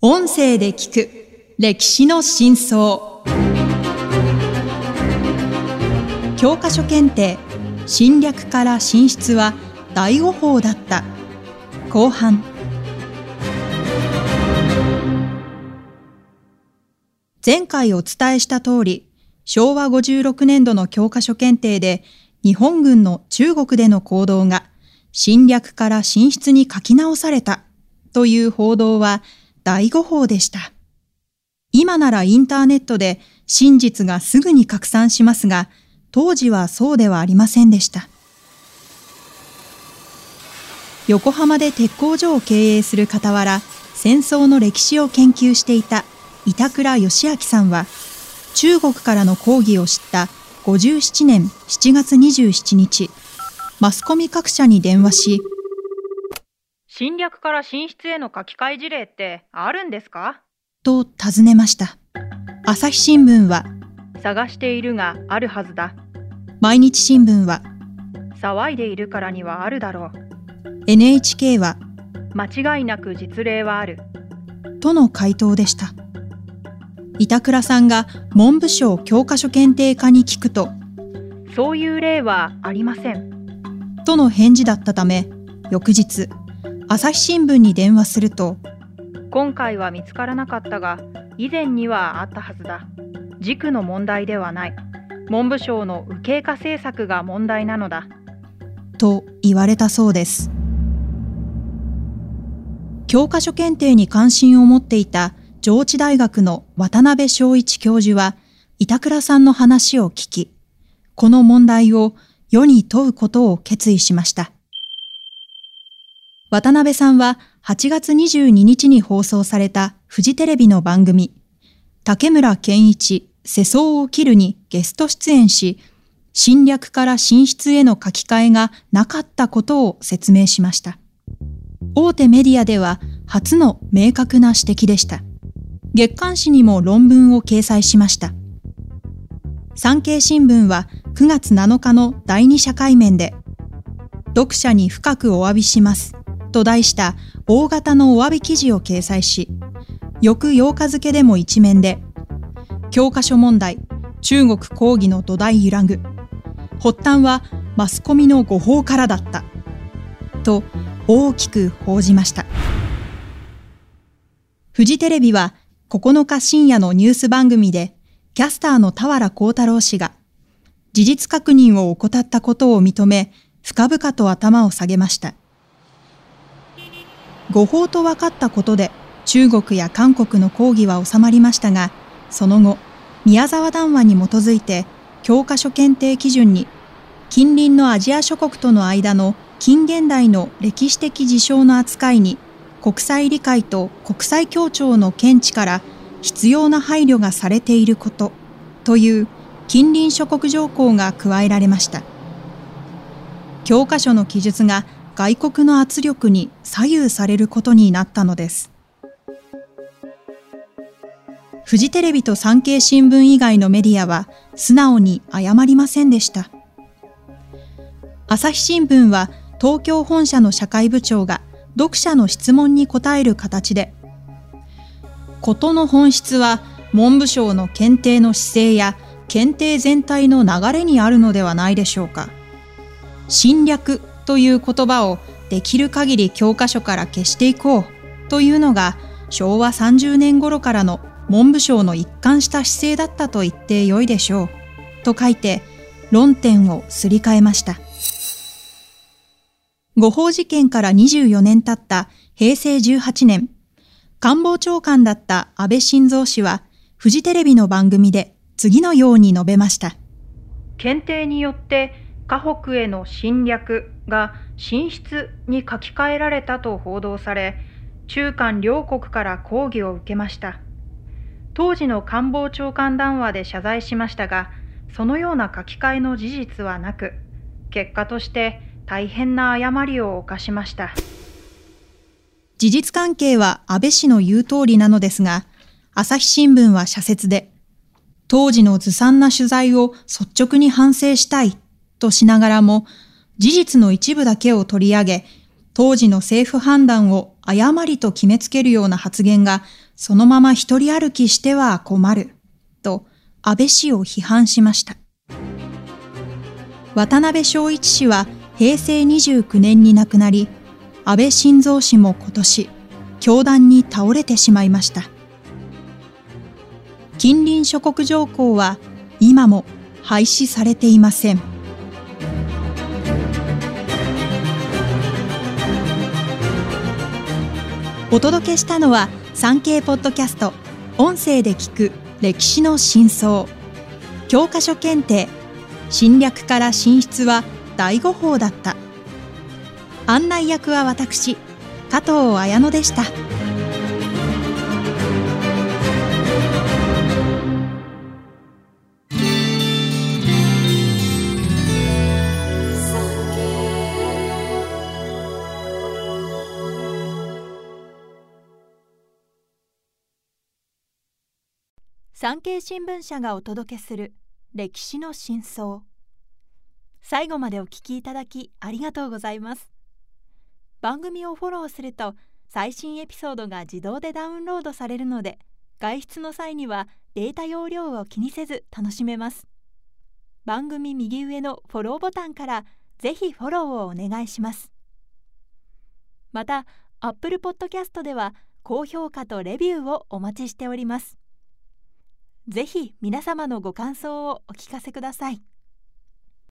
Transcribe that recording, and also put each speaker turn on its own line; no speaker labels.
音声で聞く歴史の真相。教科書検定侵略から進出は大誤報だった。後半。前回お伝えした通り昭和56年度の教科書検定で日本軍の中国での行動が侵略から進出に書き直されたという報道は大誤報でした。今ならインターネットで真実がすぐに拡散しますが、当時はそうではありませんでした。横浜で鉄工所を経営する傍ら、戦争の歴史を研究していた板倉義明さんは、中国からの抗議を知った57年7月27日、マスコミ各社に電話し、
侵略から進出への書き換え事例ってあるんですか？
と尋ねました。朝日新聞は、
探しているがあるはずだ。
毎日新聞は、
騒いでいるからにはあるだろう。
NHK は、
間違いなく実例はある。
との回答でした。板倉さんが文部省教科書検定課に聞くと、
そういう例はありません。
との返事だったため、翌日、朝日新聞に電話すると、
今回は見つからなかったが、以前にはあったはずだ。軸の問題ではない。文部省の右傾化政策が問題なのだ。
と言われたそうです。教科書検定に関心を持っていた上智大学の渡辺昭一教授は、板倉さんの話を聞き、この問題を世に問うことを決意しました。渡辺さんは8月22日に放送されたフジテレビの番組、竹村健一、世相を切るにゲスト出演し、侵略から進出への書き換えがなかったことを説明しました。大手メディアでは初の明確な指摘でした。月刊誌にも論文を掲載しました。産経新聞は9月7日の第二社会面で、読者に深くお詫びします。と題した大型のお詫び記事を掲載し、翌8日付でも一面で、教科書問題、中国抗議の土台揺らぐ。発端はマスコミの誤報からだった。と大きく報じました。フジテレビは9日深夜のニュース番組で、キャスターの田原幸太郎氏が、事実確認を怠ったことを認め、深々と頭を下げました。誤報と分かったことで中国や韓国の抗議は収まりましたが、その後、宮沢談話に基づいて教科書検定基準に近隣のアジア諸国との間の近現代の歴史的事象の扱いに国際理解と国際協調の見地から必要な配慮がされていることという近隣諸国条項が加えられました。教科書の記述が外国の圧力に左右されることになったのです。フジテレビと産経新聞以外のメディアは素直に謝りませんでした。朝日新聞は東京本社の社会部長が読者の質問に答える形で、ことの本質は文部省の検定の姿勢や検定全体の流れにあるのではないでしょうか。侵略という言葉をできる限り教科書から消していこうというのが昭和30年頃からの文部省の一貫した姿勢だったと言ってよいでしょうと書いて論点をすり替えました。誤報事件から24年経った平成18年、官房長官だった安倍晋三氏はフジテレビの番組で次のように述べました。
検定によって河北への侵略が進出に書き換えられたと報道され、中韓両国から抗議を受けました。当時の官房長官談話で謝罪しましたが、そのような書き換えの事実はなく、結果として大変な誤りを犯しました。
事実関係は安倍氏の言う通りなのですが、朝日新聞は社説で、当時のずさんな取材を率直に反省したいとしながらも、事実の一部だけを取り上げ、当時の政府判断を誤りと決めつけるような発言がそのまま一人歩きしては困る、と安倍氏を批判しました。渡辺正一氏は平成29年に亡くなり、安倍晋三氏も今年、教団に倒れてしまいました。近隣諸国条項は今も廃止されていません。お届けしたのは産経ポッドキャスト音声で聞く歴史の真相。教科書検定侵略から進出は第五法だった。案内役は私加藤綾乃でした。産経新聞社がお届けする歴史の真相。最後までお聞きいただきありがとうございます。番組をフォローすると最新エピソードが自動でダウンロードされるので外出の際にはデータ容量を気にせず楽しめます。番組右上のフォローボタンからぜひフォローをお願いします。また Apple Podcast では高評価とレビューをお待ちしております。ぜひ皆様のご感想をお聞かせください。